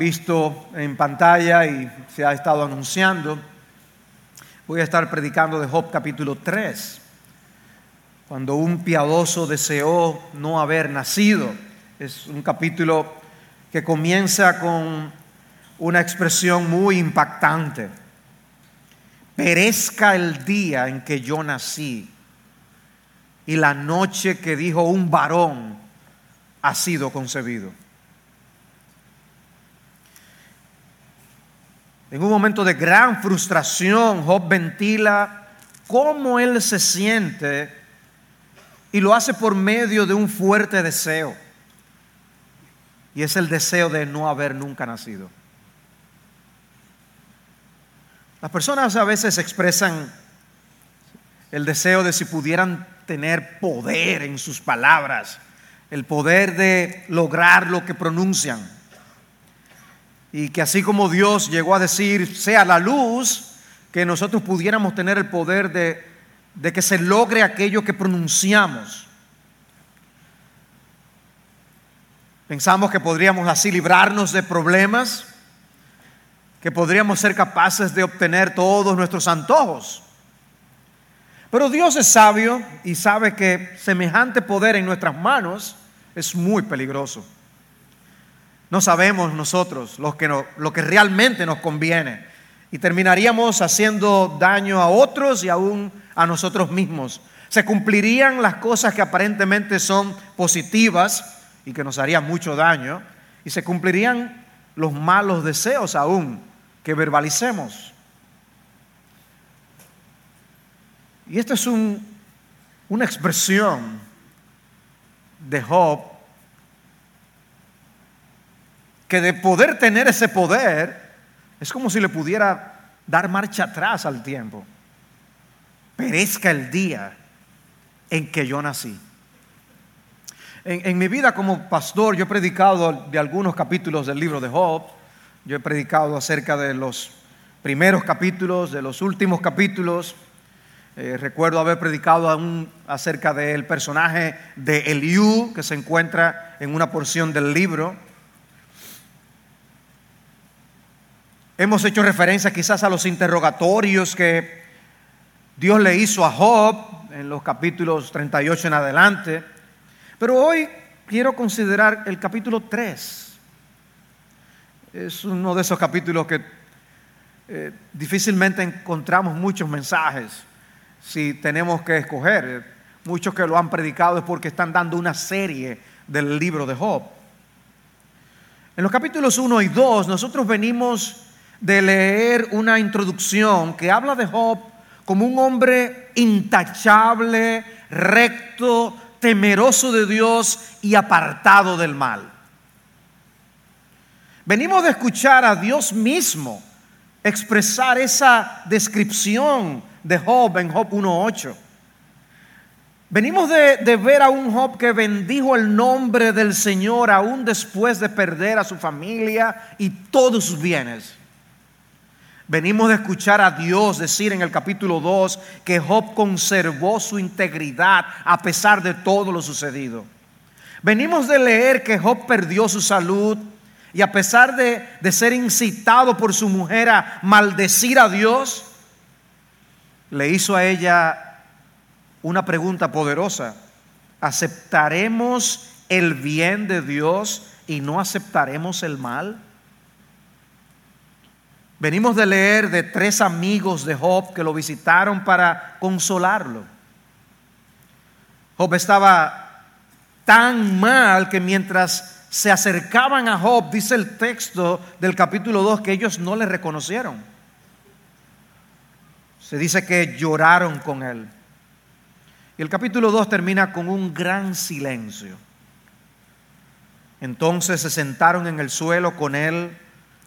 visto en pantalla y se ha estado anunciando, voy a estar predicando de Job capítulo 3, cuando un piadoso deseó no haber nacido. Es un capítulo que comienza con una expresión muy impactante. Perezca el día en que yo nací y la noche que dijo un varón ha sido concebido. En un momento de gran frustración, Job ventila cómo él se siente y lo hace por medio de un fuerte deseo. Y es el deseo de no haber nunca nacido. Las personas a veces expresan el deseo de si pudieran tener poder en sus palabras, el poder de lograr lo que pronuncian. Y que así como Dios llegó a decir, sea la luz, que nosotros pudiéramos tener el poder de, que se logre aquello que pronunciamos. Pensamos que podríamos así librarnos de problemas, que podríamos ser capaces de obtener todos nuestros antojos. Pero Dios es sabio y sabe que semejante poder en nuestras manos es muy peligroso. No sabemos nosotros lo que, lo que realmente nos conviene y terminaríamos haciendo daño a otros y aún a nosotros mismos. Se cumplirían las cosas que aparentemente son positivas y que nos harían mucho daño y se cumplirían los malos deseos aún que verbalicemos. Y esta es una expresión de Job que de poder tener ese poder, es como si le pudiera dar marcha atrás al tiempo. Perezca el día en que yo nací. En, mi vida como pastor, yo he predicado de algunos capítulos del libro de Job. Yo he predicado acerca de los primeros capítulos, de los últimos capítulos. Eh, recuerdo haber predicado acerca del personaje de Eliú, que se encuentra en una porción del libro. Hemos hecho referencia quizás a los interrogatorios que Dios le hizo a Job en los capítulos 38 en adelante. Pero hoy quiero considerar el capítulo 3. Es uno de esos capítulos que eh, difícilmente encontramos muchos mensajes si tenemos que escoger. Muchos que lo han predicado es porque están dando una serie del libro de Job. En los capítulos 1 y 2 nosotros venimos de leer una introducción que habla de Job como un hombre intachable, recto, temeroso de Dios y apartado del mal. Venimos de escuchar a Dios mismo expresar esa descripción de Job en Job 1.8. Venimos de, ver a un Job que bendijo el nombre del Señor aún después de perder a su familia y todos sus bienes. Venimos de escuchar a Dios decir en el capítulo 2 que Job conservó su integridad a pesar de todo lo sucedido. Venimos de leer que Job perdió su salud y a pesar de, de ser incitado por su mujer a maldecir a Dios, le hizo a ella una pregunta poderosa. ¿Aceptaremos el bien de Dios y no aceptaremos el mal? Venimos de leer de tres amigos de Job que lo visitaron para consolarlo. Job estaba tan mal que mientras se acercaban a Job, dice el texto del capítulo 2, que ellos no le reconocieron. Se dice que lloraron con él. Y el capítulo 2 termina con un gran silencio. Entonces se sentaron en el suelo con él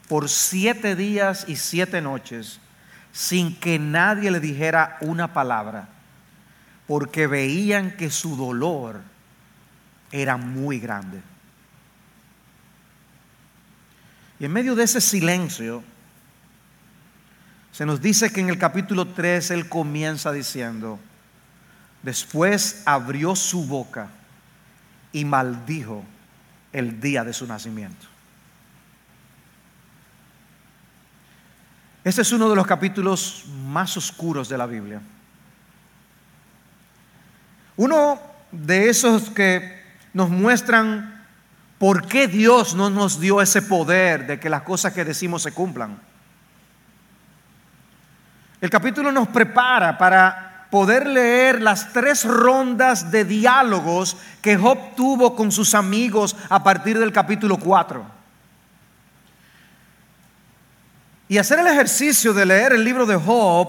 por siete días y siete noches sin que nadie le dijera una palabra, porque veían que su dolor era muy grande. Y en medio de ese silencio, se nos dice que en el capítulo 3 él comienza diciendo, después abrió su boca y maldijo el día de su nacimiento. Este es uno de los capítulos más oscuros de la Biblia. Uno de esos que nos muestran por qué Dios no nos dio ese poder de que las cosas que decimos se cumplan. El capítulo nos prepara para poder leer las tres rondas de diálogos que Job tuvo con sus amigos a partir del capítulo 4. Y hacer el ejercicio de leer el libro de Job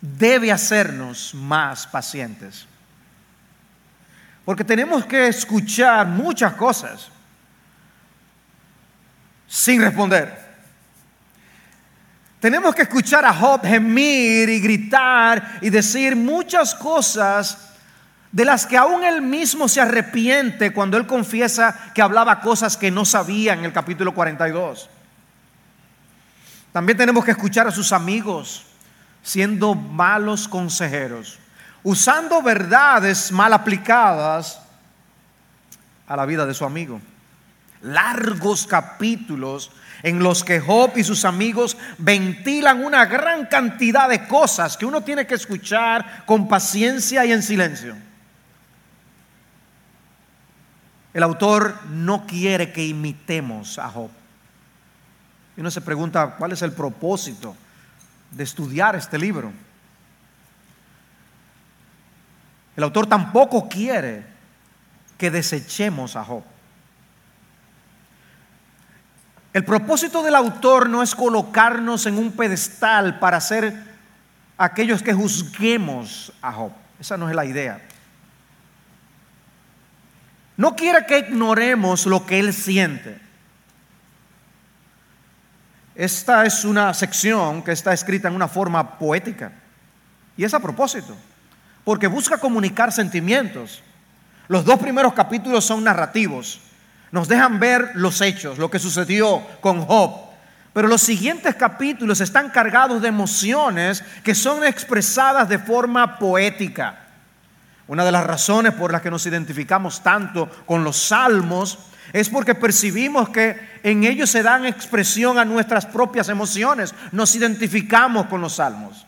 debe hacernos más pacientes. Porque tenemos que escuchar muchas cosas sin responder. Tenemos que escuchar a Job gemir y gritar y decir muchas cosas de las que aún él mismo se arrepiente cuando él confiesa que hablaba cosas que no sabía en el capítulo 42. También tenemos que escuchar a sus amigos siendo malos consejeros usando verdades mal aplicadas a la vida de su amigo. Largos capítulos en los que Job y sus amigos ventilan una gran cantidad de cosas que uno tiene que escuchar con paciencia y en silencio. El autor no quiere que imitemos a Job. Y uno se pregunta, ¿cuál es el propósito de estudiar este libro? El autor tampoco quiere que desechemos a Job. El propósito del autor no es colocarnos en un pedestal para ser aquellos que juzguemos a Job. Esa no es la idea. No quiere que ignoremos lo que él siente. Esta es una sección que está escrita en una forma poética. Y es a propósito porque busca comunicar sentimientos. Los dos primeros capítulos son narrativos, nos dejan ver los hechos, lo que sucedió con Job. Pero los siguientes capítulos están cargados de emociones que son expresadas de forma poética. Una de las razones por las que nos identificamos tanto con los salmos es porque percibimos que en ellos se dan expresión a nuestras propias emociones. Nos identificamos con los salmos.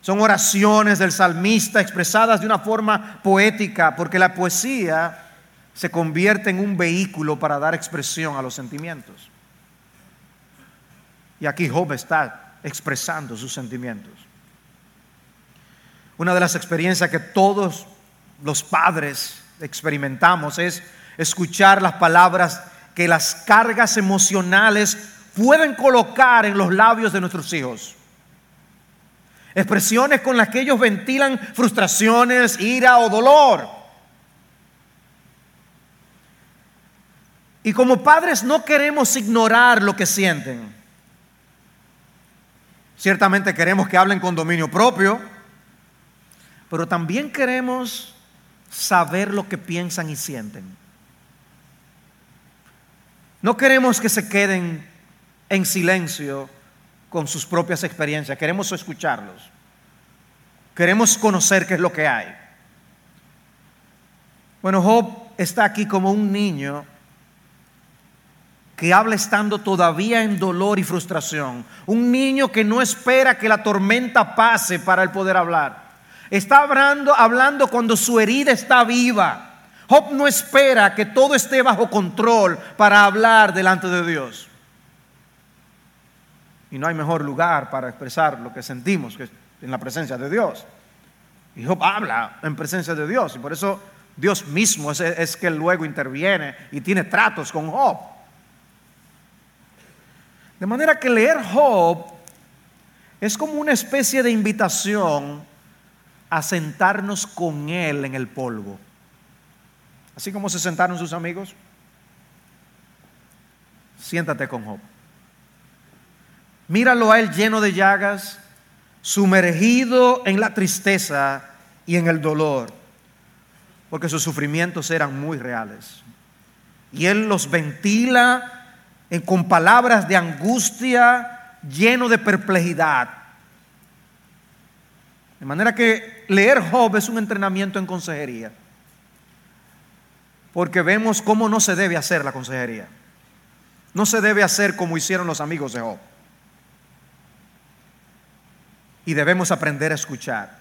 Son oraciones del salmista expresadas de una forma poética, porque la poesía se convierte en un vehículo para dar expresión a los sentimientos. Y aquí Job está expresando sus sentimientos. Una de las experiencias que todos los padres experimentamos es escuchar las palabras que las cargas emocionales pueden colocar en los labios de nuestros hijos. Expresiones con las que ellos ventilan frustraciones, ira o dolor. Y como padres no queremos ignorar lo que sienten. Ciertamente queremos que hablen con dominio propio, pero también queremos saber lo que piensan y sienten. No queremos que se queden en silencio con sus propias experiencias, queremos escucharlos, queremos conocer qué es lo que hay. Bueno, Job está aquí como un niño que habla estando todavía en dolor y frustración. Un niño que no espera que la tormenta pase para el poder hablar. Está hablando, hablando cuando su herida está viva. Job no espera que todo esté bajo control para hablar delante de Dios. Y no hay mejor lugar para expresar lo que sentimos que en la presencia de Dios. Y Job habla en presencia de Dios. Y por eso Dios mismo es, es que luego interviene y tiene tratos con Job. De manera que leer Job es como una especie de invitación a sentarnos con él en el polvo. Así como se sentaron sus amigos. Siéntate con Job. Míralo a él lleno de llagas, sumergido en la tristeza y en el dolor, porque sus sufrimientos eran muy reales. Y él los ventila con palabras de angustia, lleno de perplejidad. De manera que leer Job es un entrenamiento en consejería, porque vemos cómo no se debe hacer la consejería. No se debe hacer como hicieron los amigos de Job. y debemos aprender a escuchar.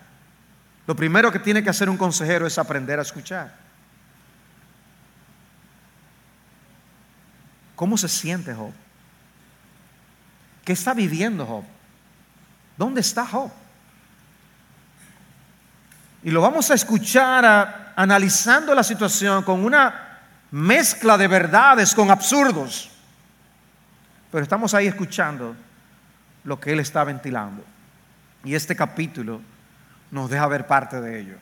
Lo primero que tiene que hacer un consejero es aprender a escuchar. ¿Cómo se siente Job? ¿Qué está viviendo Job? ¿Dónde está Job? Y lo vamos a escuchar analizando la situación con una mezcla de verdades con absurdos. Pero estamos ahí escuchando lo que él está ventilando. Y este capítulo nos deja ver parte de ello.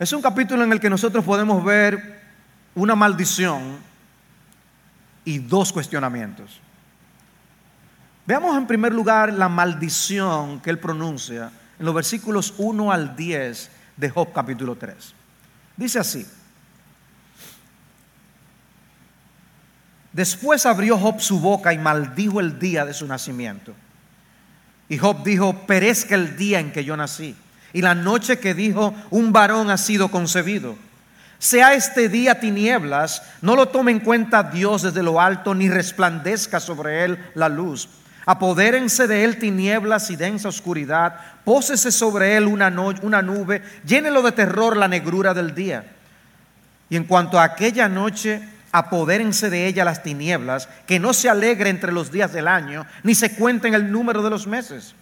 Es un capítulo en el que nosotros podemos ver una maldición y dos cuestionamientos. Veamos en primer lugar la maldición que él pronuncia en los versículos 1 al 10 de Job capítulo 3. Dice así. Después abrió Job su boca y maldijo el día de su nacimiento. Y Job dijo, perezca el día en que yo nací. Y la noche que dijo, un varón ha sido concebido. Sea este día tinieblas, no lo tome en cuenta Dios desde lo alto, ni resplandezca sobre él la luz. Apodérense de él tinieblas y densa oscuridad, pósese sobre él una, una nube, llénelo de terror la negrura del día. Y en cuanto a aquella noche, apodérense de ella las tinieblas, que no se alegre entre los días del año, ni se cuenten el número de los meses.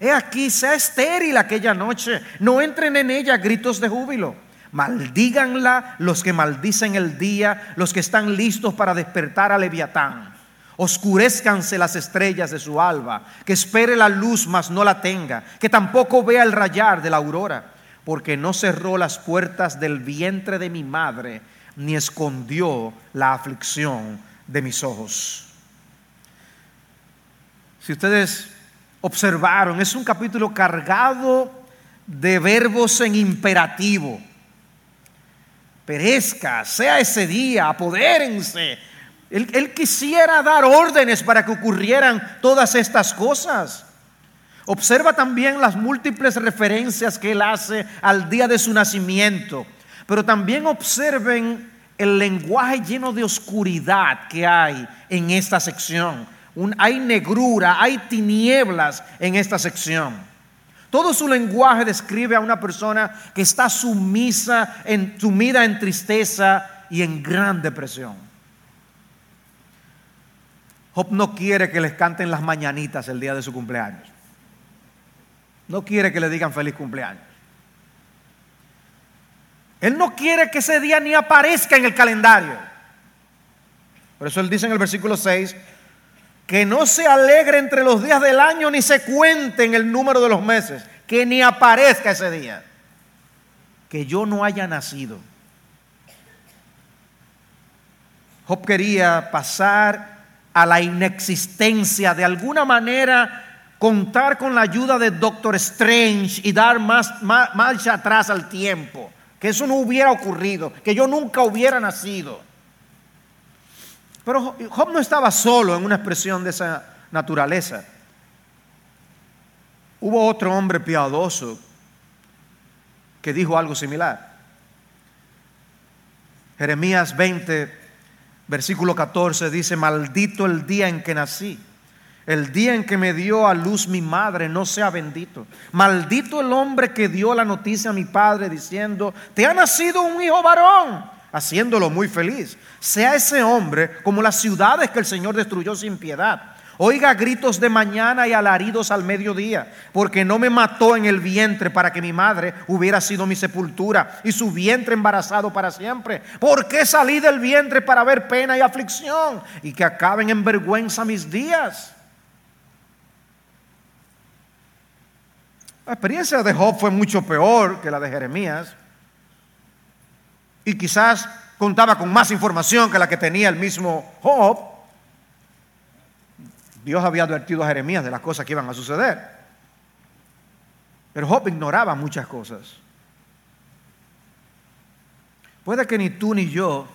He aquí, sea estéril aquella noche, no entren en ella gritos de júbilo. Maldíganla los que maldicen el día, los que están listos para despertar a Leviatán. Oscurezcanse las estrellas de su alba, que espere la luz, mas no la tenga, que tampoco vea el rayar de la aurora, porque no cerró las puertas del vientre de mi madre ni escondió la aflicción de mis ojos. Si ustedes observaron, es un capítulo cargado de verbos en imperativo. Perezca, sea ese día, apodérense. Él, quisiera dar órdenes para que ocurrieran todas estas cosas. Observa también las múltiples referencias que él hace al día de su nacimiento. Pero también observen el lenguaje lleno de oscuridad que hay en esta sección. hay negrura, hay tinieblas en esta sección. Todo su lenguaje describe a una persona que está sumisa, sumida en tristeza y en gran depresión. Job no quiere que les canten las mañanitas el día de su cumpleaños. No quiere que le digan feliz cumpleaños. Él no quiere que ese día ni aparezca en el calendario. Por eso él dice en el versículo 6, que no se alegre entre los días del año ni se cuente en el número de los meses, que ni aparezca ese día, que yo no haya nacido. Job quería pasar a la inexistencia, de alguna manera contar con la ayuda de Doctor Strange y dar marcha atrás al tiempo que eso no hubiera ocurrido, que yo nunca hubiera nacido. Pero Job no estaba solo en una expresión de esa naturaleza. Hubo otro hombre piadoso que dijo algo similar. Jeremías 20, versículo 14 dice, maldito el día en que nací el día en que me dio a luz mi madre no sea bendito. Maldito el hombre que dio la noticia a mi padre diciendo, te ha nacido un hijo varón, haciéndolo muy feliz. Sea ese hombre como las ciudades que el Señor destruyó sin piedad. Oiga gritos de mañana y alaridos al mediodía, porque no me mató en el vientre para que mi madre hubiera sido mi sepultura y su vientre embarazado para siempre. ¿Por qué salí del vientre para ver pena y aflicción y que acaben en vergüenza mis días? La experiencia de Job fue mucho peor que la de Jeremías y quizás contaba con más información que la que tenía el mismo Job. Dios había advertido a Jeremías de las cosas que iban a suceder. Pero Job ignoraba muchas cosas. Puede que ni tú ni yo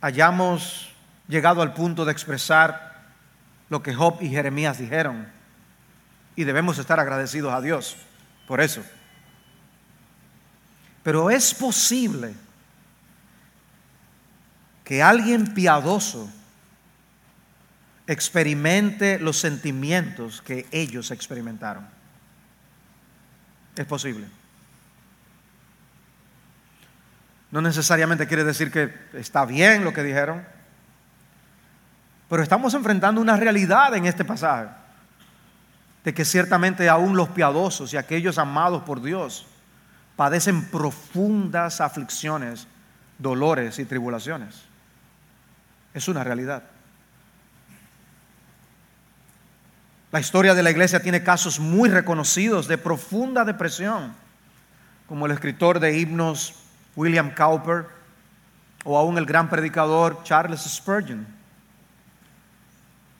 hayamos llegado al punto de expresar lo que Job y Jeremías dijeron y debemos estar agradecidos a Dios por eso. Pero es posible que alguien piadoso experimente los sentimientos que ellos experimentaron. Es posible. No necesariamente quiere decir que está bien lo que dijeron, pero estamos enfrentando una realidad en este pasaje, de que ciertamente aún los piadosos y aquellos amados por Dios padecen profundas aflicciones, dolores y tribulaciones. Es una realidad. La historia de la iglesia tiene casos muy reconocidos de profunda depresión, como el escritor de himnos William Cowper o aún el gran predicador Charles Spurgeon.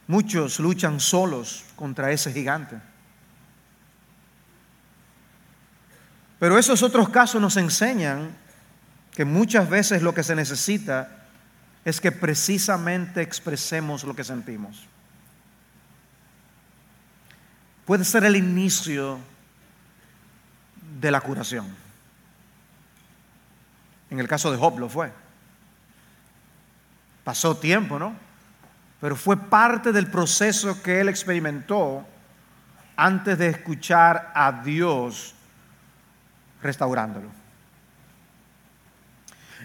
Muchos luchan solos contra ese gigante. Pero esos otros casos nos enseñan que muchas veces lo que se necesita es que precisamente expresemos lo que sentimos. Puede ser el inicio de la curación. En el caso de Job lo fue. Pasó tiempo, ¿no? Pero fue parte del proceso que él experimentó antes de escuchar a Dios restaurándolo.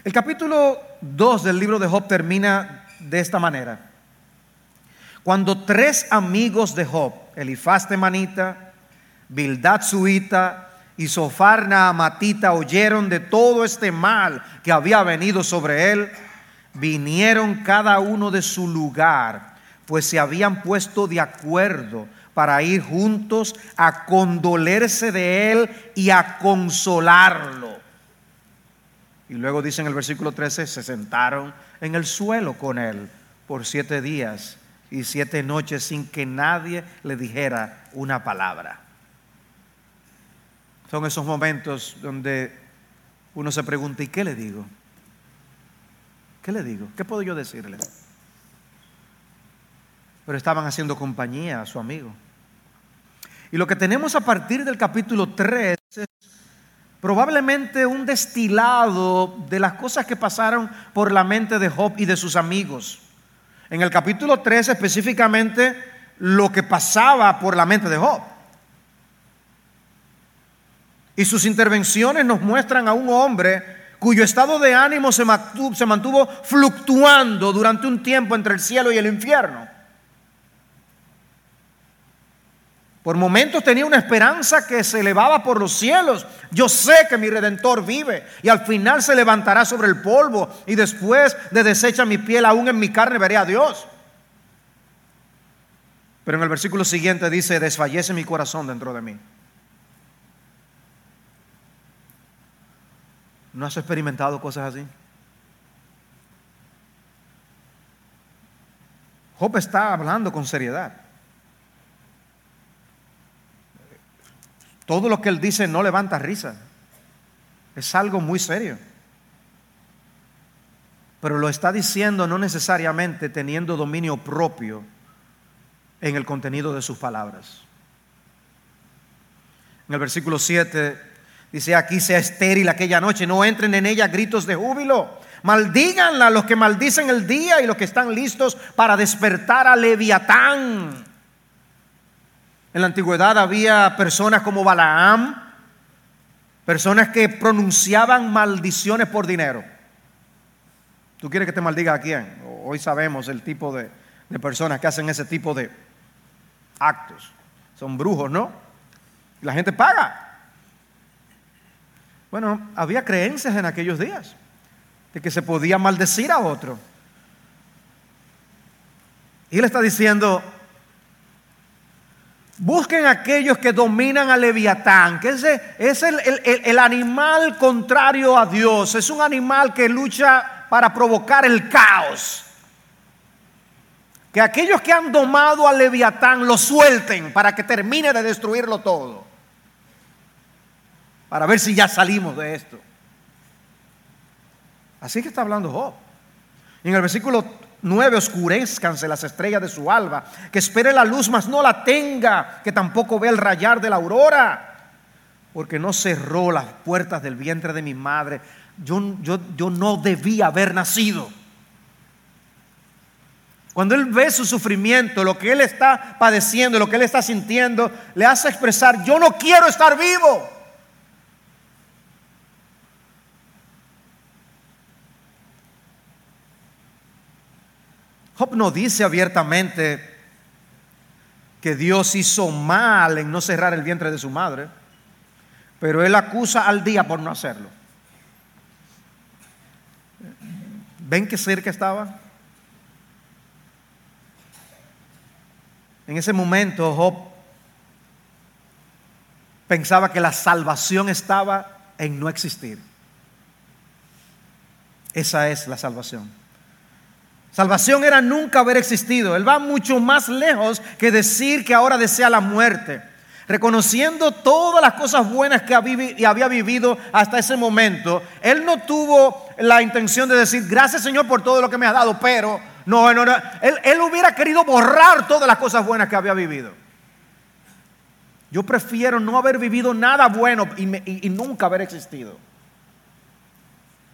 El capítulo 2 del libro de Job termina de esta manera. Cuando tres amigos de Job, Elifaz Temanita, Bildad Suita y Sofar Naamatita oyeron de todo este mal que había venido sobre él, vinieron cada uno de su lugar, pues se habían puesto de acuerdo para ir juntos a condolerse de él y a consolarlo. Y luego dice en el versículo 13, se sentaron en el suelo con él por siete días y siete noches sin que nadie le dijera una palabra. Son esos momentos donde uno se pregunta, ¿y qué le digo? ¿Qué le digo? ¿Qué puedo yo decirle? Pero estaban haciendo compañía a su amigo. Y lo que tenemos a partir del capítulo 3 es probablemente un destilado de las cosas que pasaron por la mente de Job y de sus amigos. En el capítulo 3 específicamente lo que pasaba por la mente de Job. Y sus intervenciones nos muestran a un hombre cuyo estado de ánimo se mantuvo, se mantuvo fluctuando durante un tiempo entre el cielo y el infierno. Por momentos tenía una esperanza que se elevaba por los cielos. Yo sé que mi redentor vive y al final se levantará sobre el polvo y después de deshecha mi piel, aún en mi carne veré a Dios. Pero en el versículo siguiente dice, desfallece mi corazón dentro de mí. ¿No has experimentado cosas así? Job está hablando con seriedad. Todo lo que él dice no levanta risa. Es algo muy serio. Pero lo está diciendo no necesariamente teniendo dominio propio en el contenido de sus palabras. En el versículo 7 dice, aquí sea estéril aquella noche, no entren en ella gritos de júbilo. Maldíganla los que maldicen el día y los que están listos para despertar a Leviatán. En la antigüedad había personas como Balaam, personas que pronunciaban maldiciones por dinero. ¿Tú quieres que te maldiga a quién? Hoy sabemos el tipo de, personas que hacen ese tipo de actos. Son brujos, ¿no? la gente paga. Bueno, había creencias en aquellos días de que se podía maldecir a otro. Y él está diciendo, Busquen aquellos que dominan a Leviatán, que ese es el, el, animal contrario a Dios, es un animal que lucha para provocar el caos. Que aquellos que han domado a Leviatán lo suelten para que termine de destruirlo todo. Para ver si ya salimos de esto. Así que está hablando Job. En el versículo nueve oscurezcanse las estrellas de su alba, que espere la luz, mas no la tenga, que tampoco vea el rayar de la aurora, porque no cerró las puertas del vientre de mi madre. Yo, yo, yo no debía haber nacido. Cuando él ve su sufrimiento, lo que él está padeciendo, lo que él está sintiendo, le hace expresar, yo no quiero estar vivo. Job no dice abiertamente que Dios hizo mal en no cerrar el vientre de su madre, pero él acusa al día por no hacerlo. ¿Ven qué cerca estaba? En ese momento Job pensaba que la salvación estaba en no existir. Esa es la salvación. Salvación era nunca haber existido. Él va mucho más lejos que decir que ahora desea la muerte. Reconociendo todas las cosas buenas que había vivido hasta ese momento, él no tuvo la intención de decir, gracias Señor por todo lo que me has dado, pero no, no, no. Él, él hubiera querido borrar todas las cosas buenas que había vivido. Yo prefiero no haber vivido nada bueno y, y nunca haber existido.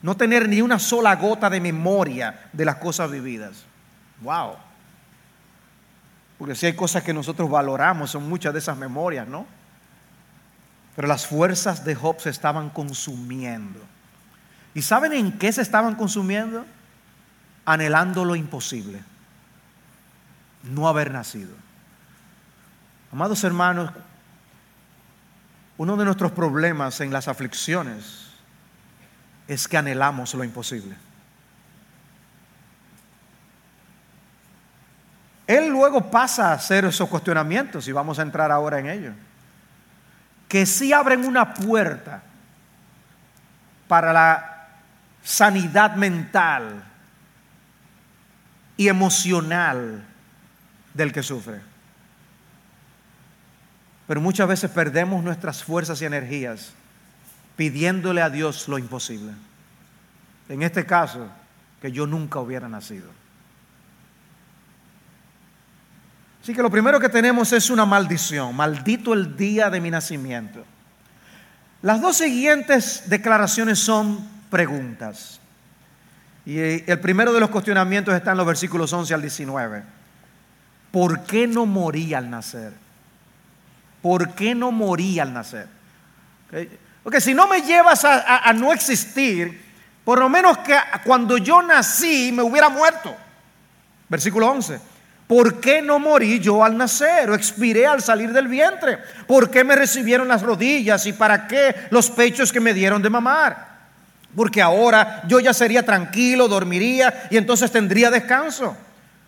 No tener ni una sola gota de memoria de las cosas vividas. Wow. Porque si hay cosas que nosotros valoramos, son muchas de esas memorias, ¿no? Pero las fuerzas de Job se estaban consumiendo. ¿Y saben en qué se estaban consumiendo? Anhelando lo imposible. No haber nacido. Amados hermanos, uno de nuestros problemas en las aflicciones es que anhelamos lo imposible. Él luego pasa a hacer esos cuestionamientos y vamos a entrar ahora en ello. Que sí abren una puerta para la sanidad mental y emocional del que sufre. Pero muchas veces perdemos nuestras fuerzas y energías pidiéndole a Dios lo imposible. En este caso, que yo nunca hubiera nacido. Así que lo primero que tenemos es una maldición. Maldito el día de mi nacimiento. Las dos siguientes declaraciones son preguntas. Y el primero de los cuestionamientos está en los versículos 11 al 19. ¿Por qué no morí al nacer? ¿Por qué no morí al nacer? Porque si no me llevas a, no existir, por lo menos que cuando yo nací me hubiera muerto. Versículo 11. ¿Por qué no morí yo al nacer o expiré al salir del vientre? ¿Por qué me recibieron las rodillas y para qué los pechos que me dieron de mamar? Porque ahora yo ya sería tranquilo, dormiría y entonces tendría descanso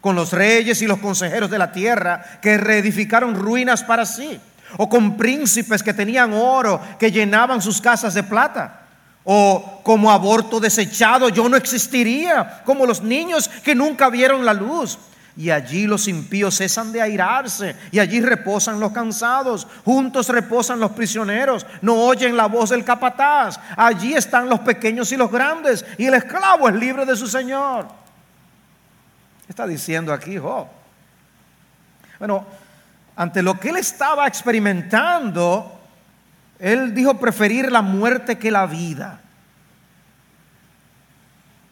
con los reyes y los consejeros de la tierra que reedificaron ruinas para sí o con príncipes que tenían oro, que llenaban sus casas de plata. O como aborto desechado, yo no existiría, como los niños que nunca vieron la luz. Y allí los impíos cesan de airarse, y allí reposan los cansados, juntos reposan los prisioneros, no oyen la voz del capataz. Allí están los pequeños y los grandes, y el esclavo es libre de su señor. Está diciendo aquí Job. Bueno, ante lo que él estaba experimentando, él dijo preferir la muerte que la vida.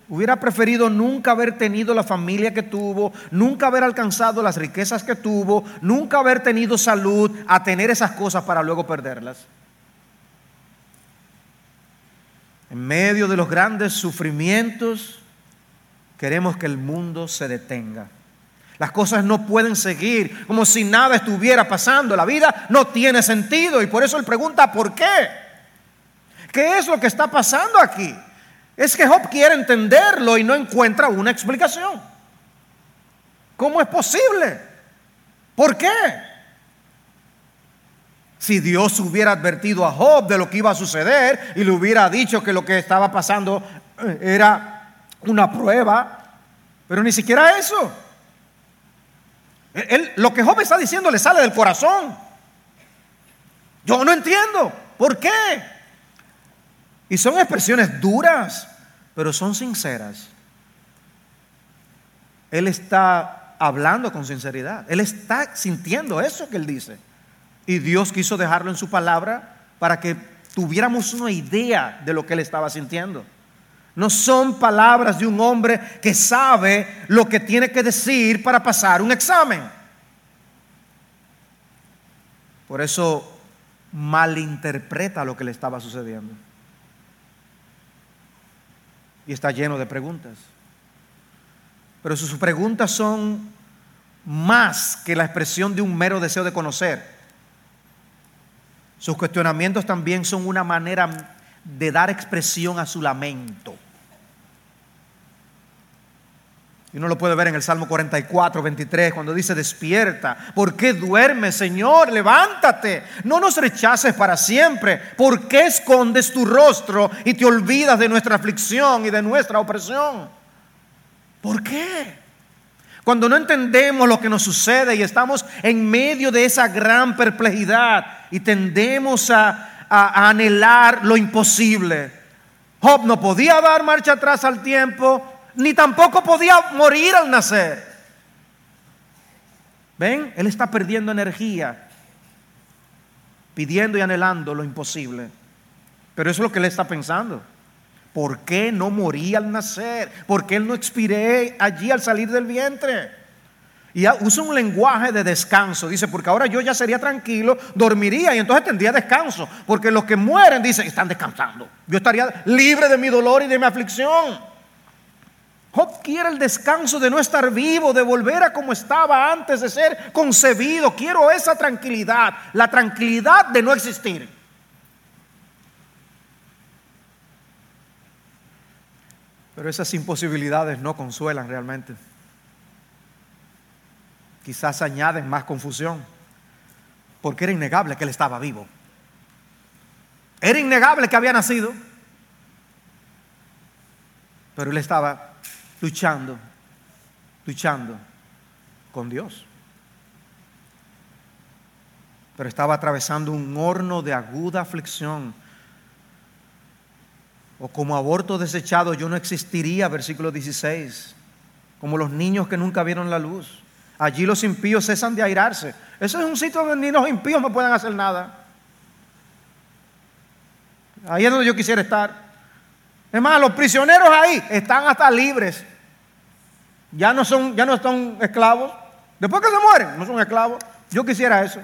Hubiera preferido nunca haber tenido la familia que tuvo, nunca haber alcanzado las riquezas que tuvo, nunca haber tenido salud, a tener esas cosas para luego perderlas. En medio de los grandes sufrimientos, queremos que el mundo se detenga. Las cosas no pueden seguir como si nada estuviera pasando. La vida no tiene sentido y por eso él pregunta, ¿por qué? ¿Qué es lo que está pasando aquí? Es que Job quiere entenderlo y no encuentra una explicación. ¿Cómo es posible? ¿Por qué? Si Dios hubiera advertido a Job de lo que iba a suceder y le hubiera dicho que lo que estaba pasando eh, era una prueba, pero ni siquiera eso lo que Job está diciendo le sale del corazón. Yo no entiendo. ¿Por qué? Y son expresiones duras, pero son sinceras. Él está hablando con sinceridad. Él está sintiendo eso que él dice. Y Dios quiso dejarlo en su palabra para que tuviéramos una idea de lo que él estaba sintiendo. No son palabras de un hombre que sabe lo que tiene que decir para pasar un examen. Por eso malinterpreta lo que le estaba sucediendo. Y está lleno de preguntas. Pero sus preguntas son más que la expresión de un mero deseo de conocer. Sus cuestionamientos también son una manera de dar expresión a su lamento. Y uno lo puede ver en el Salmo 44, 23, cuando dice, despierta. ¿Por qué duermes, Señor? Levántate. No nos rechaces para siempre. ¿Por qué escondes tu rostro y te olvidas de nuestra aflicción y de nuestra opresión? ¿Por qué? Cuando no entendemos lo que nos sucede y estamos en medio de esa gran perplejidad y tendemos a, a anhelar lo imposible. Job no podía dar marcha atrás al tiempo, ni tampoco podía morir al nacer. ¿Ven? Él está perdiendo energía, pidiendo y anhelando lo imposible. Pero eso es lo que él está pensando. ¿Por qué no morí al nacer? ¿Por qué él no expiré allí al salir del vientre? Y usa un lenguaje de descanso. Dice, porque ahora yo ya sería tranquilo, dormiría y entonces tendría descanso. Porque los que mueren, dice, están descansando. Yo estaría libre de mi dolor y de mi aflicción. Job quiere el descanso de no estar vivo, de volver a como estaba antes de ser concebido. Quiero esa tranquilidad, la tranquilidad de no existir. Pero esas imposibilidades no consuelan realmente. Quizás añaden más confusión, porque era innegable que él estaba vivo. Era innegable que había nacido, pero él estaba luchando, luchando con Dios. Pero estaba atravesando un horno de aguda aflicción. O como aborto desechado yo no existiría, versículo 16. Como los niños que nunca vieron la luz. Allí los impíos cesan de airarse. Ese es un sitio donde ni los impíos no pueden hacer nada. Ahí es donde yo quisiera estar. Es más, los prisioneros ahí están hasta libres. Ya no son, ya no son esclavos. Después que se mueren, no son esclavos. Yo quisiera eso.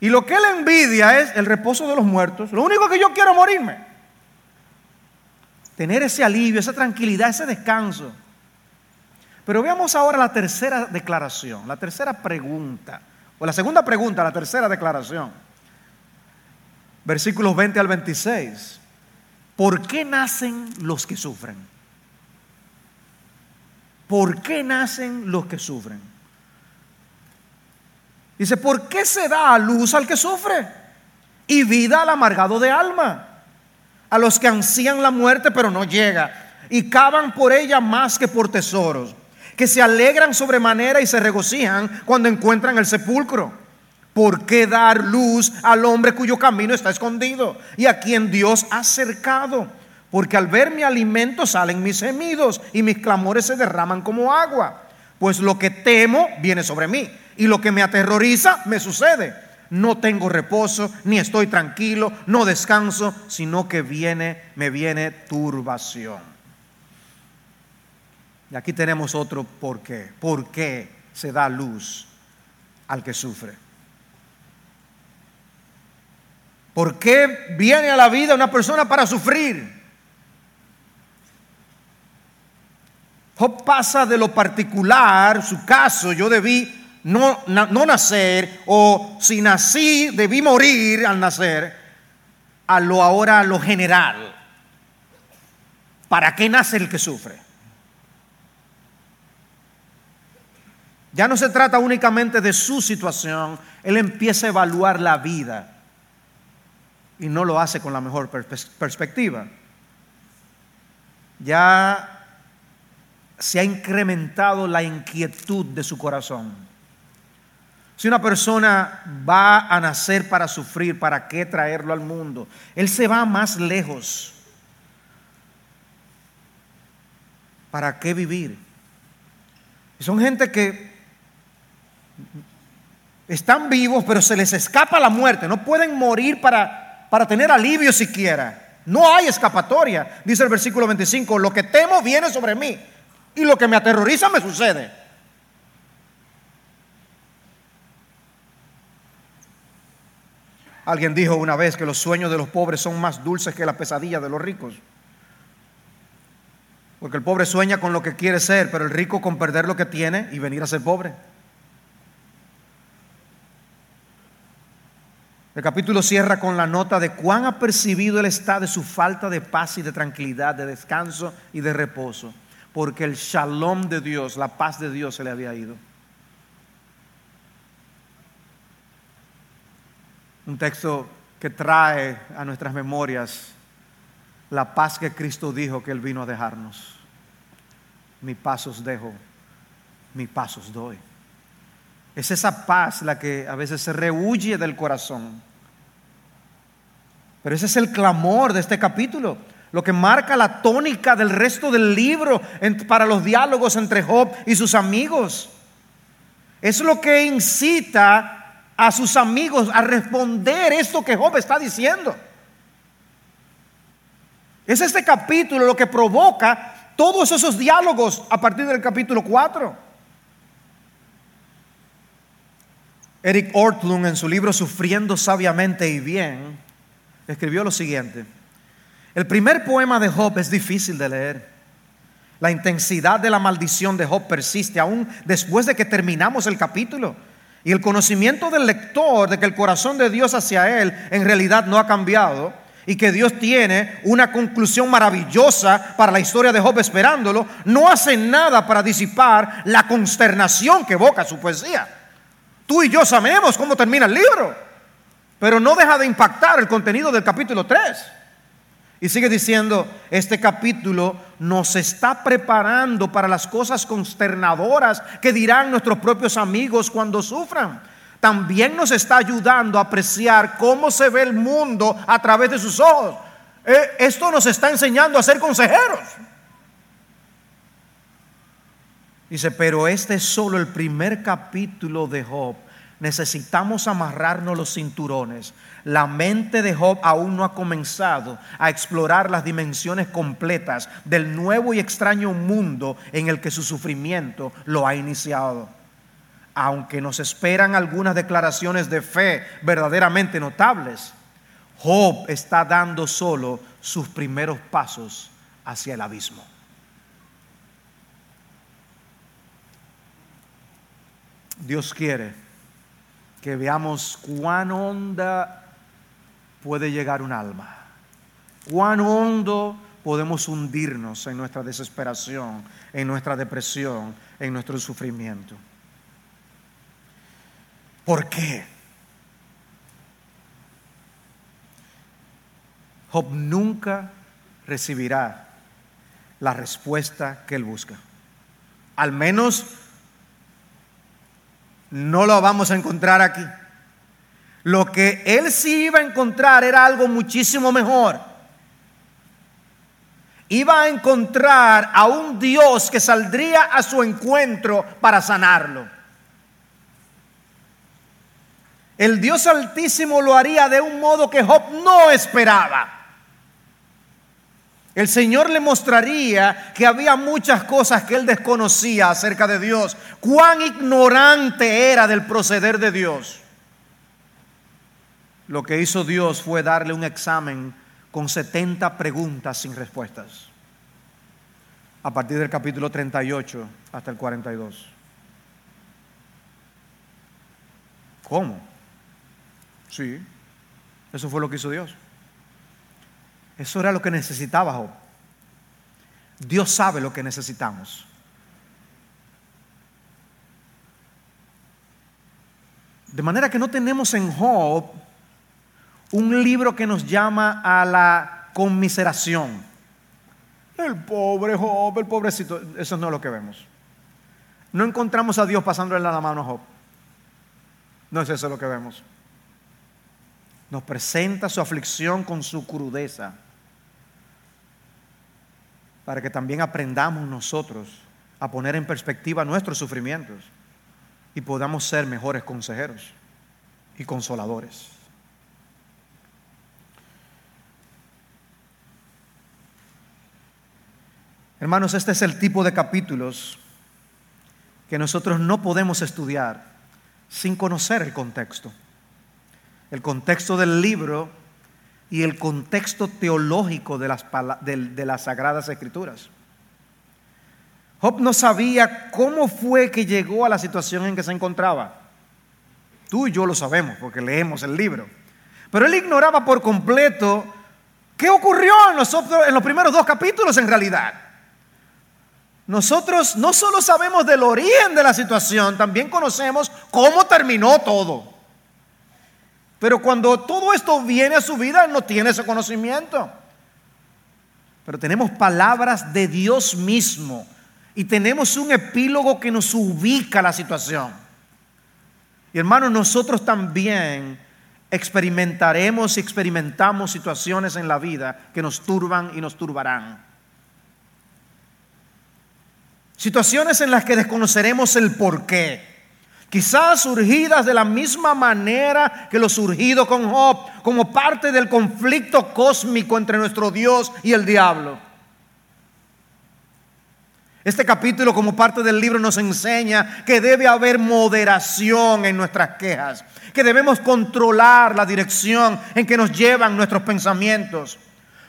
Y lo que él envidia es el reposo de los muertos. Lo único que yo quiero morirme. Tener ese alivio, esa tranquilidad, ese descanso. Pero veamos ahora la tercera declaración, la tercera pregunta, o la segunda pregunta, la tercera declaración. Versículos 20 al 26. ¿Por qué nacen los que sufren? ¿Por qué nacen los que sufren? Dice, ¿por qué se da a luz al que sufre? Y vida al amargado de alma, a los que ansían la muerte pero no llega, y cavan por ella más que por tesoros, que se alegran sobremanera y se regocijan cuando encuentran el sepulcro. ¿Por qué dar luz al hombre cuyo camino está escondido y a quien Dios ha cercado? porque al ver mi alimento salen mis gemidos y mis clamores se derraman como agua. Pues lo que temo viene sobre mí y lo que me aterroriza me sucede. No tengo reposo, ni estoy tranquilo, no descanso, sino que viene, me viene turbación. Y aquí tenemos otro por qué. ¿Por qué se da luz al que sufre? ¿Por qué viene a la vida una persona para sufrir? Job pasa de lo particular, su caso, yo debí no, no, nacer, o si nací, debí morir al nacer, a lo ahora, a lo general. ¿Para qué nace el que sufre? Ya no se trata únicamente de su situación, él empieza a evaluar la vida y no lo hace con la mejor perspectiva. Ya se ha incrementado la inquietud de su corazón. Si una persona va a nacer para sufrir, ¿para qué traerlo al mundo? Él se va más lejos. ¿Para qué vivir? son gente que están vivos, pero se les escapa la muerte. No pueden morir para, para tener alivio siquiera. No hay escapatoria. Dice el versículo 25, lo que temo viene sobre mí y lo que me aterroriza me sucede. Alguien dijo una vez que los sueños de los pobres son más dulces que las pesadillas de los ricos. Porque el pobre sueña con lo que quiere ser, pero el rico con perder lo que tiene y venir a ser pobre. El capítulo cierra con la nota de cuán apercibido él está de su falta de paz y de tranquilidad, de descanso y de reposo, porque el shalom de Dios, la paz de Dios se le había ido. Un texto que trae a nuestras memorias la paz que Cristo dijo que Él vino a dejarnos. Mi paz os dejo, mi paz os doy. Es esa paz la que a veces se rehuye del corazón. Pero ese es el clamor de este capítulo, lo que marca la tónica del resto del libro para los diálogos entre Job y sus amigos. Es lo que incita a sus amigos a responder esto que Job está diciendo. Es este capítulo lo que provoca todos esos diálogos a partir del capítulo 4. Eric Ortlund en su libro Sufriendo sabiamente y bien escribió lo siguiente. El primer poema de Job es difícil de leer. La intensidad de la maldición de Job persiste aún después de que terminamos el capítulo. Y el conocimiento del lector de que el corazón de Dios hacia él en realidad no ha cambiado y que Dios tiene una conclusión maravillosa para la historia de Job esperándolo, no hace nada para disipar la consternación que evoca su poesía. Tú y yo sabemos cómo termina el libro, pero no deja de impactar el contenido del capítulo 3. Y sigue diciendo, este capítulo nos está preparando para las cosas consternadoras que dirán nuestros propios amigos cuando sufran también nos está ayudando a apreciar cómo se ve el mundo a través de sus ojos. Eh, esto nos está enseñando a ser consejeros. Dice, pero este es solo el primer capítulo de Job. Necesitamos amarrarnos los cinturones. La mente de Job aún no ha comenzado a explorar las dimensiones completas del nuevo y extraño mundo en el que su sufrimiento lo ha iniciado aunque nos esperan algunas declaraciones de fe verdaderamente notables, Job está dando solo sus primeros pasos hacia el abismo. Dios quiere que veamos cuán honda puede llegar un alma, cuán hondo podemos hundirnos en nuestra desesperación, en nuestra depresión, en nuestro sufrimiento. ¿Por qué? Job nunca recibirá la respuesta que él busca. Al menos no lo vamos a encontrar aquí. Lo que él sí iba a encontrar era algo muchísimo mejor. Iba a encontrar a un Dios que saldría a su encuentro para sanarlo el Dios Altísimo lo haría de un modo que Job no esperaba. El Señor le mostraría que había muchas cosas que él desconocía acerca de Dios, cuán ignorante era del proceder de Dios. Lo que hizo Dios fue darle un examen con 70 preguntas sin respuestas, a partir del capítulo 38 hasta el 42. ¿Cómo? Sí, eso fue lo que hizo Dios. Eso era lo que necesitaba Job. Dios sabe lo que necesitamos. De manera que no tenemos en Job un libro que nos llama a la conmiseración. El pobre Job, el pobrecito, eso no es lo que vemos. No encontramos a Dios pasándole la mano a Job. No es eso lo que vemos nos presenta su aflicción con su crudeza, para que también aprendamos nosotros a poner en perspectiva nuestros sufrimientos y podamos ser mejores consejeros y consoladores. Hermanos, este es el tipo de capítulos que nosotros no podemos estudiar sin conocer el contexto. El contexto del libro y el contexto teológico de las, de, las Sagradas Escrituras. Job no sabía cómo fue que llegó a la situación en que se encontraba. Tú y yo lo sabemos porque leemos el libro. Pero él ignoraba por completo qué ocurrió en los, en los primeros dos capítulos en realidad. Nosotros no solo sabemos del origen de la situación, también conocemos cómo terminó todo. Pero cuando todo esto viene a su vida, él no tiene ese conocimiento. Pero tenemos palabras de Dios mismo y tenemos un epílogo que nos ubica la situación. Y hermanos, nosotros también experimentaremos y experimentamos situaciones en la vida que nos turban y nos turbarán. Situaciones en las que desconoceremos el porqué. Quizás surgidas de la misma manera que lo surgido con Job, como parte del conflicto cósmico entre nuestro Dios y el diablo. Este capítulo como parte del libro nos enseña que debe haber moderación en nuestras quejas, que debemos controlar la dirección en que nos llevan nuestros pensamientos.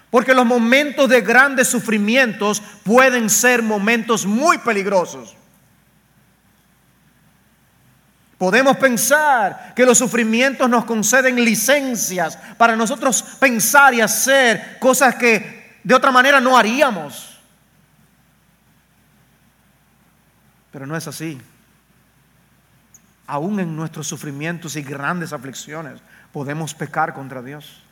Porque los momentos de grandes sufrimientos pueden ser momentos muy peligrosos. Podemos pensar que los sufrimientos nos conceden licencias para nosotros pensar y hacer cosas que de otra manera no haríamos. Pero no es así. Aún en nuestros sufrimientos y grandes aflicciones podemos pecar contra Dios.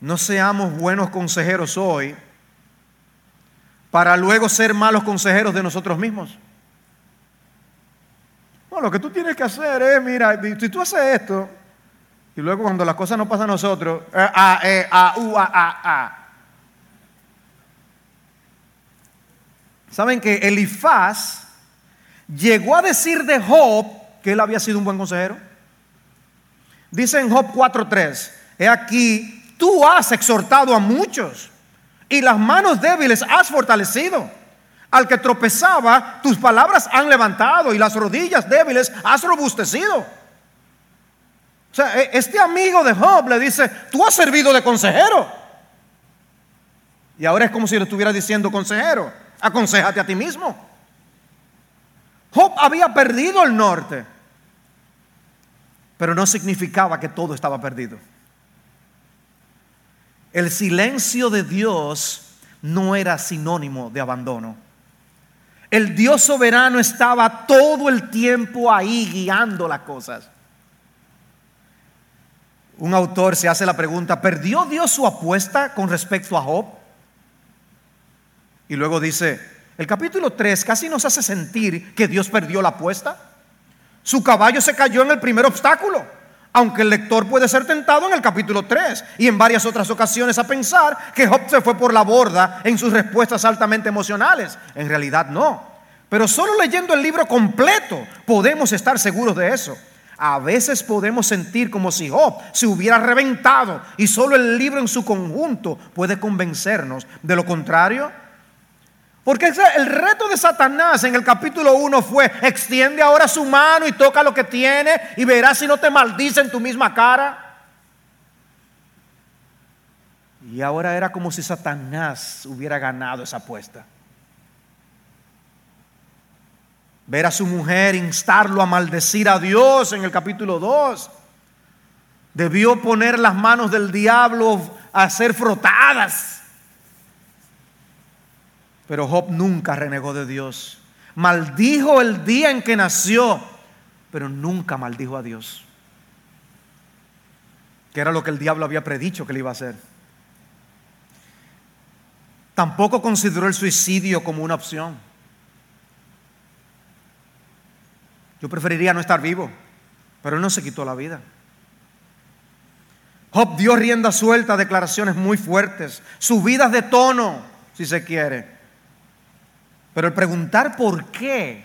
No seamos buenos consejeros hoy para luego ser malos consejeros de nosotros mismos. No, lo que tú tienes que hacer es, mira, si tú haces esto, y luego cuando las cosas no pasan a nosotros, eh, a, eh, a, u, a, a, a. Saben que Elifaz llegó a decir de Job que él había sido un buen consejero. Dice en Job 4:3, he aquí Tú has exhortado a muchos y las manos débiles has fortalecido. Al que tropezaba, tus palabras han levantado y las rodillas débiles has robustecido. O sea, e, este amigo de Job le dice, tú has servido de consejero. Y ahora es como si le estuviera diciendo, consejero, aconsejate a ti mismo. Job había perdido el norte, pero no significaba que todo estaba perdido. El silencio de Dios no era sinónimo de abandono. El Dios soberano estaba todo el tiempo ahí guiando las cosas. Un autor se hace la pregunta, ¿perdió Dios su apuesta con respecto a Job? Y luego dice, el capítulo 3 casi nos hace sentir que Dios perdió la apuesta. Su caballo se cayó en el primer obstáculo aunque el lector puede ser tentado en el capítulo 3 y en varias otras ocasiones a pensar que Job se fue por la borda en sus respuestas altamente emocionales. En realidad no. Pero solo leyendo el libro completo podemos estar seguros de eso. A veces podemos sentir como si Job se hubiera reventado y solo el libro en su conjunto puede convencernos. De lo contrario, porque el reto de Satanás en el capítulo 1 fue, extiende ahora su mano y toca lo que tiene y verás si no te maldice en tu misma cara. Y ahora era como si Satanás hubiera ganado esa apuesta. Ver a su mujer instarlo a maldecir a Dios en el capítulo 2. Debió poner las manos del diablo a ser frotadas pero Job nunca renegó de Dios. Maldijo el día en que nació, pero nunca maldijo a Dios. Que era lo que el diablo había predicho que le iba a hacer. Tampoco consideró el suicidio como una opción. Yo preferiría no estar vivo, pero él no se quitó la vida. Job dio rienda suelta a declaraciones muy fuertes, subidas de tono, si se quiere. Pero el preguntar por qué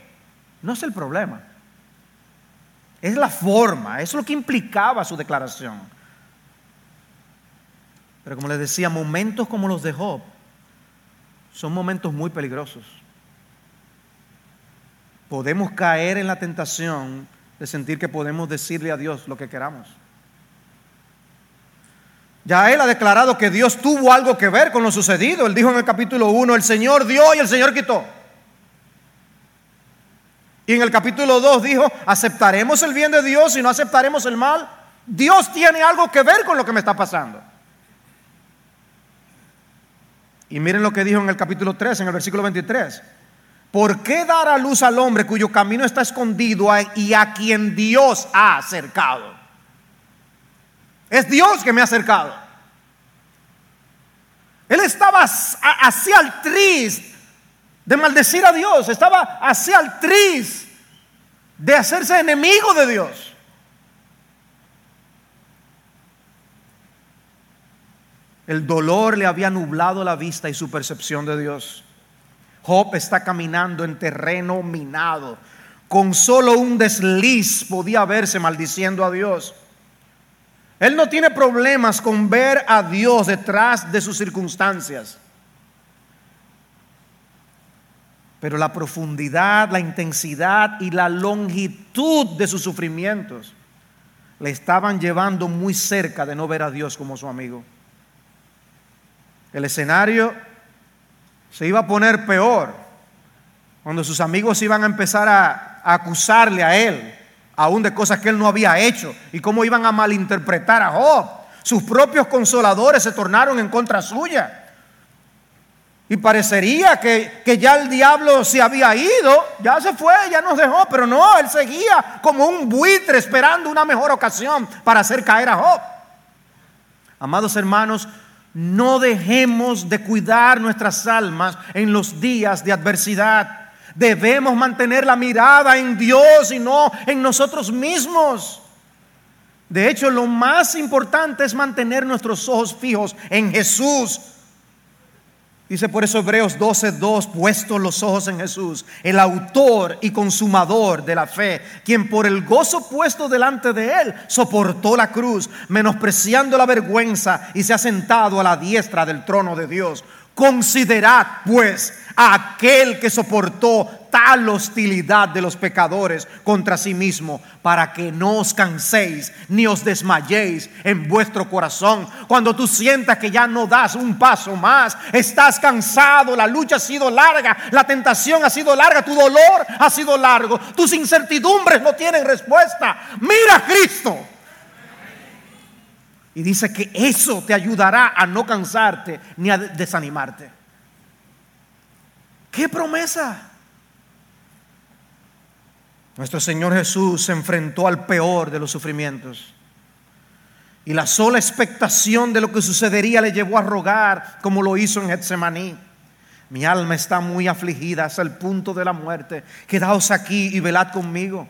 no es el problema. Es la forma, es lo que implicaba su declaración. Pero como les decía, momentos como los de Job son momentos muy peligrosos. Podemos caer en la tentación de sentir que podemos decirle a Dios lo que queramos. Ya él ha declarado que Dios tuvo algo que ver con lo sucedido. Él dijo en el capítulo 1, el Señor dio y el Señor quitó. Y en el capítulo 2 dijo, ¿aceptaremos el bien de Dios y no aceptaremos el mal? Dios tiene algo que ver con lo que me está pasando. Y miren lo que dijo en el capítulo 3, en el versículo 23. ¿Por qué dar a luz al hombre cuyo camino está escondido y a quien Dios ha acercado? Es Dios que me ha acercado. Él estaba así al triste de maldecir a Dios, estaba así al triste de hacerse enemigo de Dios. El dolor le había nublado la vista y su percepción de Dios. Job está caminando en terreno minado. Con solo un desliz podía verse maldiciendo a Dios. Él no tiene problemas con ver a Dios detrás de sus circunstancias. Pero la profundidad, la intensidad y la longitud de sus sufrimientos le estaban llevando muy cerca de no ver a Dios como su amigo. El escenario se iba a poner peor cuando sus amigos iban a empezar a, acusarle a él, aún de cosas que él no había hecho, y cómo iban a malinterpretar a Job. Sus propios consoladores se tornaron en contra suya. Y parecería que, que, ya el diablo se había ido, ya se fue, ya nos dejó, pero no, él seguía como un buitre esperando una mejor ocasión para hacer caer a Job. Amados hermanos, no dejemos de cuidar nuestras almas en los días de adversidad. Debemos mantener la mirada en Dios y no en nosotros mismos. De hecho, lo más importante es mantener nuestros ojos fijos en Jesús Dice por eso Hebreos 12:2, puestos los ojos en Jesús, el autor y consumador de la fe, quien por el gozo puesto delante de él soportó la cruz, menospreciando la vergüenza y se ha sentado a la diestra del trono de Dios. Considerad pues a aquel que soportó tal hostilidad de los pecadores contra sí mismo, para que no os canséis ni os desmayéis en vuestro corazón. Cuando tú sientas que ya no das un paso más, estás cansado, la lucha ha sido larga, la tentación ha sido larga, tu dolor ha sido largo, tus incertidumbres no tienen respuesta. Mira a Cristo. Y dice que eso te ayudará a no cansarte ni a desanimarte. ¿Qué promesa? Nuestro Señor Jesús se enfrentó al peor de los sufrimientos. Y la sola expectación de lo que sucedería le llevó a rogar como lo hizo en Getsemaní. Mi alma está muy afligida hasta el punto de la muerte. Quedaos aquí y velad conmigo.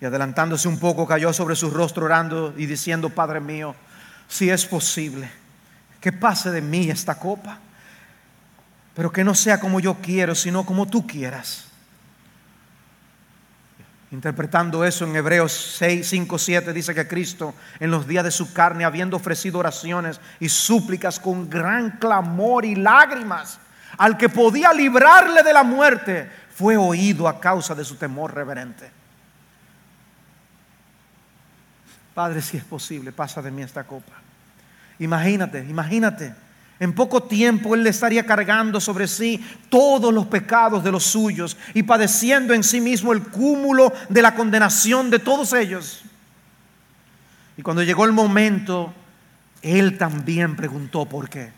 Y adelantándose un poco, cayó sobre su rostro orando y diciendo, Padre mío, si es posible, que pase de mí esta copa, pero que no sea como yo quiero, sino como tú quieras. Interpretando eso en Hebreos 6, 5, 7, dice que Cristo en los días de su carne, habiendo ofrecido oraciones y súplicas con gran clamor y lágrimas, al que podía librarle de la muerte, fue oído a causa de su temor reverente. Padre, si es posible, pasa de mí esta copa. Imagínate, imagínate. En poco tiempo Él le estaría cargando sobre sí todos los pecados de los suyos y padeciendo en sí mismo el cúmulo de la condenación de todos ellos. Y cuando llegó el momento, Él también preguntó por qué.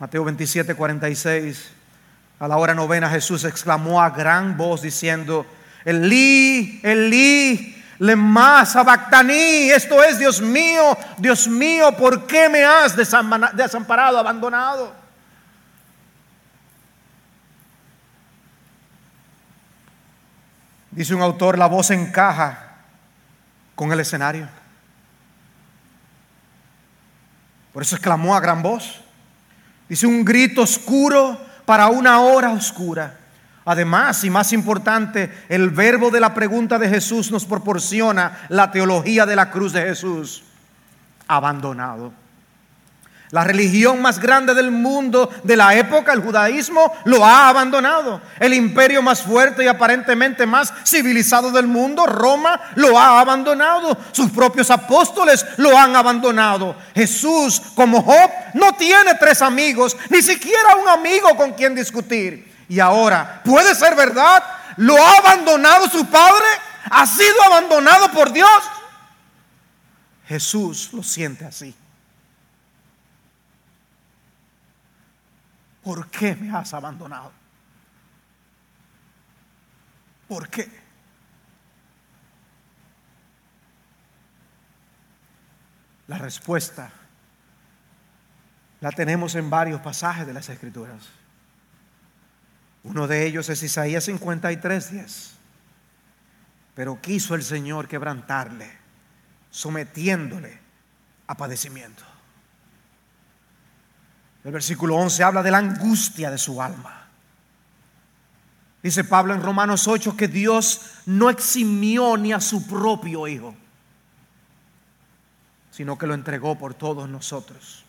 Mateo 27, 46. A la hora novena Jesús exclamó a gran voz diciendo, Elí, Elí, lema sabactaní, esto es Dios mío, Dios mío, ¿por qué me has desamparado, abandonado? Dice un autor, la voz encaja con el escenario. Por eso exclamó a gran voz. Dice un grito oscuro para una hora oscura Además, y más importante, el verbo de la pregunta de Jesús nos proporciona la teología de la cruz de Jesús. Abandonado. La religión más grande del mundo de la época, el judaísmo, lo ha abandonado. El imperio más fuerte y aparentemente más civilizado del mundo, Roma, lo ha abandonado. Sus propios apóstoles lo han abandonado. Jesús, como Job, no tiene tres amigos, ni siquiera un amigo con quien discutir. Y ahora, ¿puede ser verdad? ¿Lo ha abandonado su Padre? ¿Ha sido abandonado por Dios? Jesús lo siente así. ¿por qué me has abandonado? ¿Por qué? La respuesta la tenemos en varios pasajes de las Escrituras. Uno de ellos es Isaías 53, 10. Pero quiso el Señor quebrantarle, sometiéndole a padecimiento. El versículo 11 habla de la angustia de su alma. Dice Pablo en Romanos 8 que Dios no eximió ni a su propio Hijo, sino que lo entregó por todos nosotros.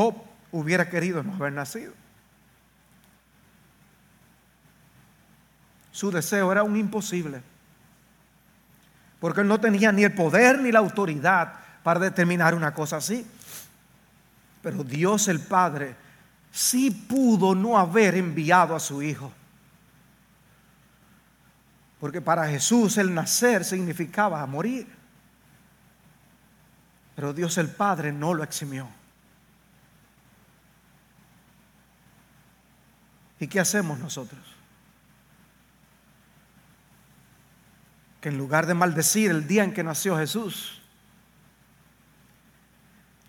Job hubiera querido no haber nacido. Su deseo era un imposible porque él no tenía ni el poder ni la autoridad para determinar una cosa así. Pero Dios el Padre sí pudo no haber enviado a su Hijo. Porque para Jesús el nacer significaba morir. Pero Dios el Padre no lo eximió. ¿Y qué hacemos nosotros? que en lugar de maldecir el día en que nació Jesús,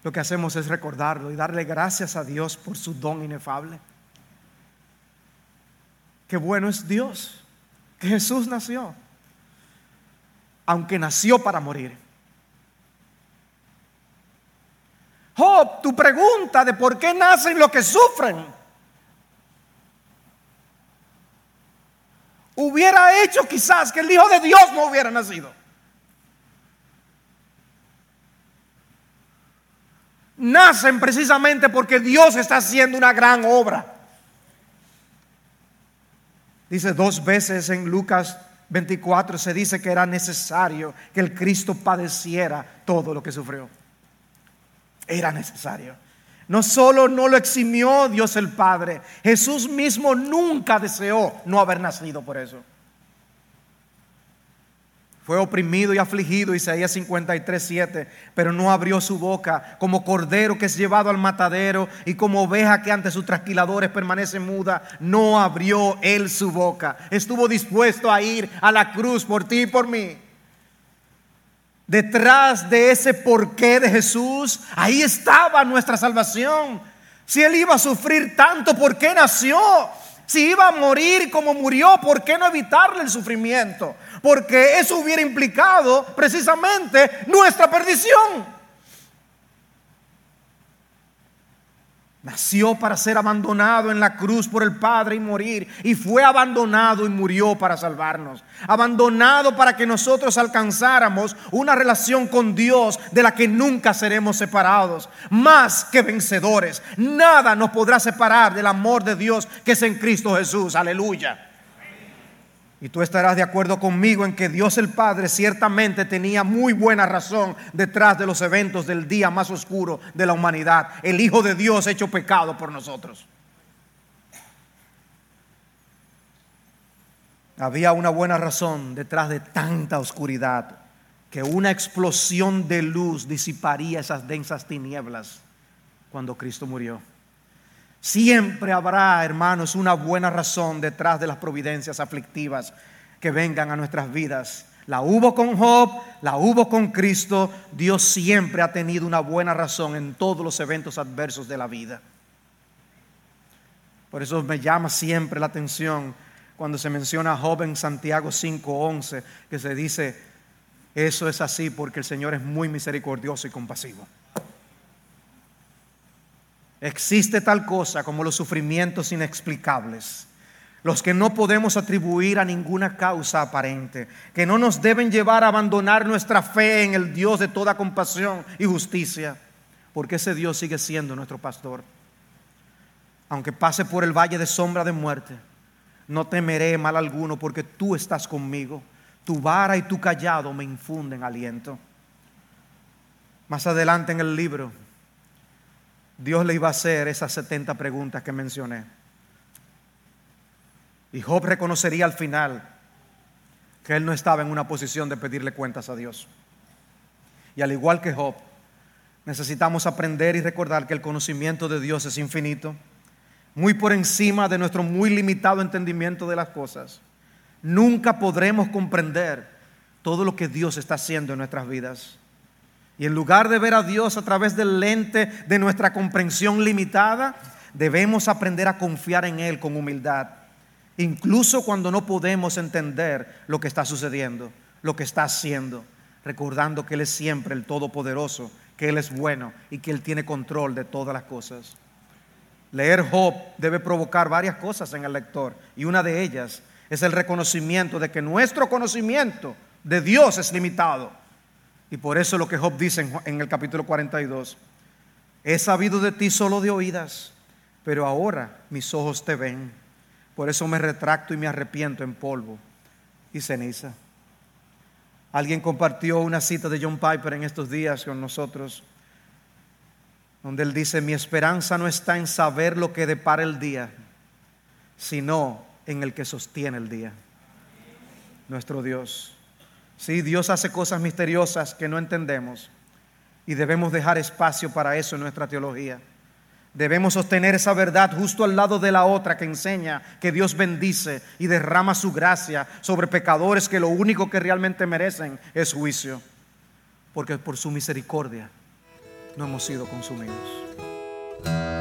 lo que hacemos es recordarlo y darle gracias a Dios por su don inefable. Qué bueno es Dios, que Jesús nació, aunque nació para morir. Job, tu pregunta de por qué nacen los que sufren hubiera hecho quizás que el Hijo de Dios no hubiera nacido. Nacen precisamente porque Dios está haciendo una gran obra. Dice dos veces en Lucas 24 se dice que era necesario que el Cristo padeciera todo lo que sufrió. Era necesario. No solo no lo eximió Dios el Padre, Jesús mismo nunca deseó no haber nacido por eso. Fue oprimido y afligido, Isaías 53, 7, pero no abrió su boca como cordero que es llevado al matadero y como oveja que ante sus trasquiladores permanece muda, no abrió él su boca. Estuvo dispuesto a ir a la cruz por ti y por mí. Detrás de ese porqué de Jesús, ahí estaba nuestra salvación. Si Él iba a sufrir tanto, ¿por qué nació? Si iba a morir como murió, ¿por qué no evitarle el sufrimiento? Porque eso hubiera implicado precisamente nuestra perdición. Nació para ser abandonado en la cruz por el Padre y morir. Y fue abandonado y murió para salvarnos. Abandonado para que nosotros alcanzáramos una relación con Dios de la que nunca seremos separados. Más que vencedores. Nada nos podrá separar del amor de Dios que es en Cristo Jesús. Aleluya. Y tú estarás de acuerdo conmigo en que Dios el Padre ciertamente tenía muy buena razón detrás de los eventos del día más oscuro de la humanidad. El Hijo de Dios hecho pecado por nosotros. Había una buena razón detrás de tanta oscuridad, que una explosión de luz disiparía esas densas tinieblas cuando Cristo murió. Siempre habrá, hermanos, una buena razón detrás de las providencias aflictivas que vengan a nuestras vidas. La hubo con Job, la hubo con Cristo. Dios siempre ha tenido una buena razón en todos los eventos adversos de la vida. Por eso me llama siempre la atención cuando se menciona a Job en Santiago 5:11, que se dice, eso es así porque el Señor es muy misericordioso y compasivo. Existe tal cosa como los sufrimientos inexplicables, los que no podemos atribuir a ninguna causa aparente, que no nos deben llevar a abandonar nuestra fe en el Dios de toda compasión y justicia, porque ese Dios sigue siendo nuestro pastor. Aunque pase por el valle de sombra de muerte, no temeré mal alguno, porque tú estás conmigo. Tu vara y tu callado me infunden aliento. Más adelante en el libro, Dios le iba a hacer esas 70 preguntas que mencioné. Y Job reconocería al final que él no estaba en una posición de pedirle cuentas a Dios. Y al igual que Job, necesitamos aprender y recordar que el conocimiento de Dios es infinito, muy por encima de nuestro muy limitado entendimiento de las cosas. Nunca podremos comprender todo lo que Dios está haciendo en nuestras vidas. Y en lugar de ver a Dios a través del lente de nuestra comprensión limitada, debemos aprender a confiar en Él con humildad, incluso cuando no podemos entender lo que está sucediendo, lo que está haciendo, recordando que Él es siempre el Todopoderoso, que Él es bueno y que Él tiene control de todas las cosas. Leer Job debe provocar varias cosas en el lector y una de ellas es el reconocimiento de que nuestro conocimiento de Dios es limitado y por eso lo que Job dice en, el capítulo 42, he sabido de ti solo de oídas, pero ahora mis ojos te ven. Por eso me retracto y me arrepiento en polvo y ceniza. Alguien compartió una cita de John Piper en estos días con nosotros, donde él dice, mi esperanza no está en saber lo que depara el día, sino en el que sostiene el día, nuestro Dios. Sí, Dios hace cosas misteriosas que no entendemos y debemos dejar espacio para eso en nuestra teología. Debemos sostener esa verdad justo al lado de la otra que enseña que Dios bendice y derrama su gracia sobre pecadores que lo único que realmente merecen es juicio, porque por su misericordia no hemos sido consumidos.